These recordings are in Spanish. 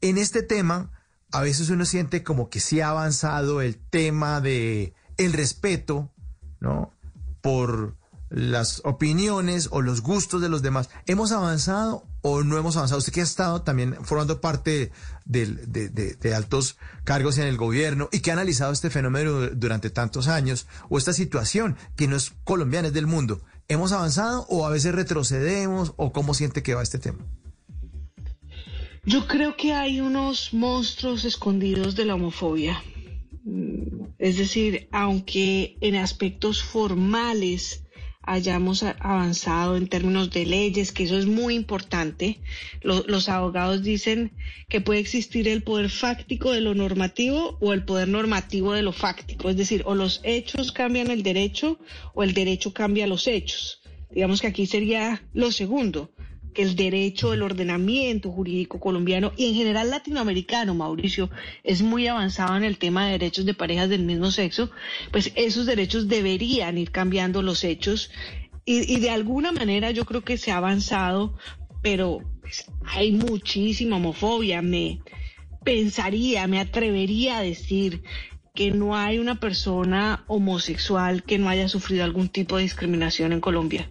En este tema, a veces uno siente como que sí ha avanzado el tema de el respeto, ¿no? Por las opiniones o los gustos de los demás. ¿Hemos avanzado o no hemos avanzado? Usted que ha estado también formando parte de, de, de, de, altos cargos en el gobierno y que ha analizado este fenómeno durante tantos años o esta situación que no es colombiana, es del mundo. ¿Hemos avanzado o a veces retrocedemos o cómo siente que va este tema? Yo creo que hay unos monstruos escondidos de la homofobia. Es decir, aunque en aspectos formales hayamos avanzado en términos de leyes, que eso es muy importante. los abogados dicen que puede existir el poder fáctico de lo normativo o el poder normativo de lo fáctico, es decir, o los hechos cambian el derecho o el derecho cambia los hechos. Digamos que aquí sería lo segundo el derecho, el ordenamiento jurídico colombiano y en general latinoamericano, Mauricio, es muy avanzado en el tema de derechos de parejas del mismo sexo, pues esos derechos deberían ir cambiando los hechos y, de alguna manera yo creo que se ha avanzado, pero pues, hay muchísima homofobia. Me pensaría, me atrevería a decir que no hay una persona homosexual que no haya sufrido algún tipo de discriminación en Colombia.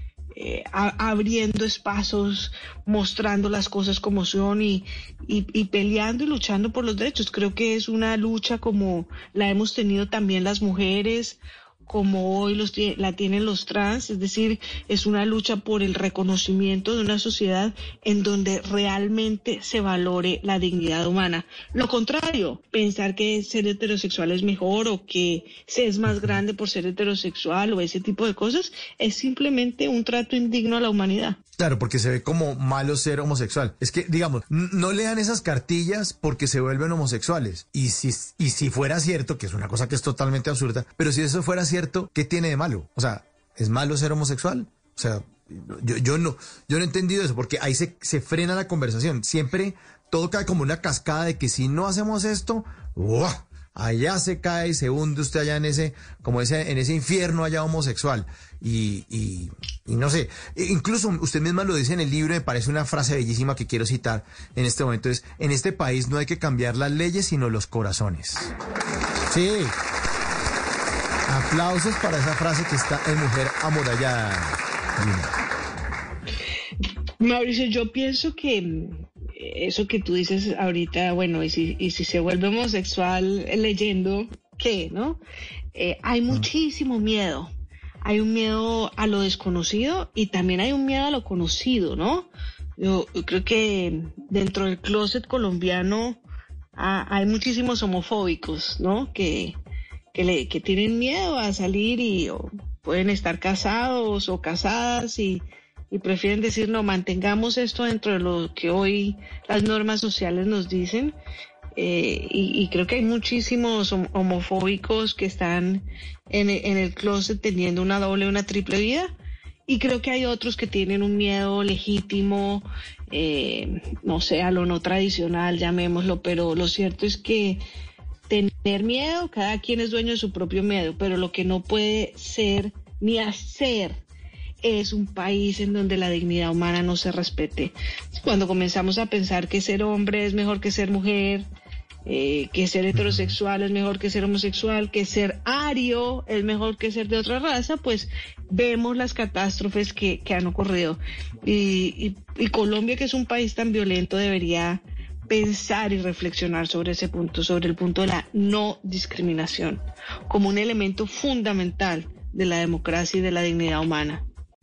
eh, abriendo espacios, mostrando las cosas como son y, y, peleando y luchando por los derechos. Creo que es una lucha como la hemos tenido también las mujeres como hoy los, la tienen los trans, es decir, es una lucha por el reconocimiento de una sociedad en donde realmente se valore la dignidad humana. Lo contrario, pensar que ser heterosexual es mejor o que se es más grande por ser heterosexual o ese tipo de cosas, es simplemente un trato indigno a la humanidad. Claro, porque se ve como malo ser homosexual. Es que, digamos, no lean esas cartillas porque se vuelven homosexuales. Y si, y si fuera cierto, que es una cosa que es totalmente absurda, pero si eso fuera cierto, ¿qué tiene de malo? O sea, ¿es malo ser homosexual? O sea, yo, yo no, yo no he entendido eso, porque ahí se, se frena la conversación. Siempre todo cae como una cascada de que si no hacemos esto, allá se cae y se hunde usted allá en ese, como ese, en ese infierno allá homosexual. Y, y, no sé, e incluso usted misma lo dice en el libro, me parece una frase bellísima que quiero citar en este momento, es, en este país no hay que cambiar las leyes, sino los corazones. Sí. Aplausos para esa frase que está en Mujer Amorallada. Mauricio, yo pienso que eso que tú dices ahorita, bueno, y si, y si se vuelve homosexual leyendo, ¿qué? ¿No? Eh, hay muchísimo miedo. Hay un miedo a lo desconocido y también hay un miedo a lo conocido, ¿no? Yo, creo que dentro del closet colombiano hay muchísimos homofóbicos, ¿no? Que, que, le, que tienen miedo a salir y pueden estar casados o casadas y y prefieren decir, no, mantengamos esto dentro de lo que hoy las normas sociales nos dicen. Eh, y, creo que hay muchísimos homofóbicos que están en, el closet teniendo una doble, una triple vida. Y creo que hay otros que tienen un miedo legítimo, eh, no sé, a lo no tradicional, llamémoslo, pero lo cierto es que tener miedo, cada quien es dueño de su propio miedo, pero lo que no puede ser ni hacer es un país en donde la dignidad humana no se respete. Cuando comenzamos a pensar que ser hombre es mejor que ser mujer, eh, que ser heterosexual es mejor que ser homosexual, que ser ario es mejor que ser de otra raza, pues vemos las catástrofes que, que han ocurrido. Y, y, y Colombia, que es un país tan violento, debería pensar y reflexionar sobre ese punto, sobre el punto de la no discriminación, como un elemento fundamental de la democracia y de la dignidad humana.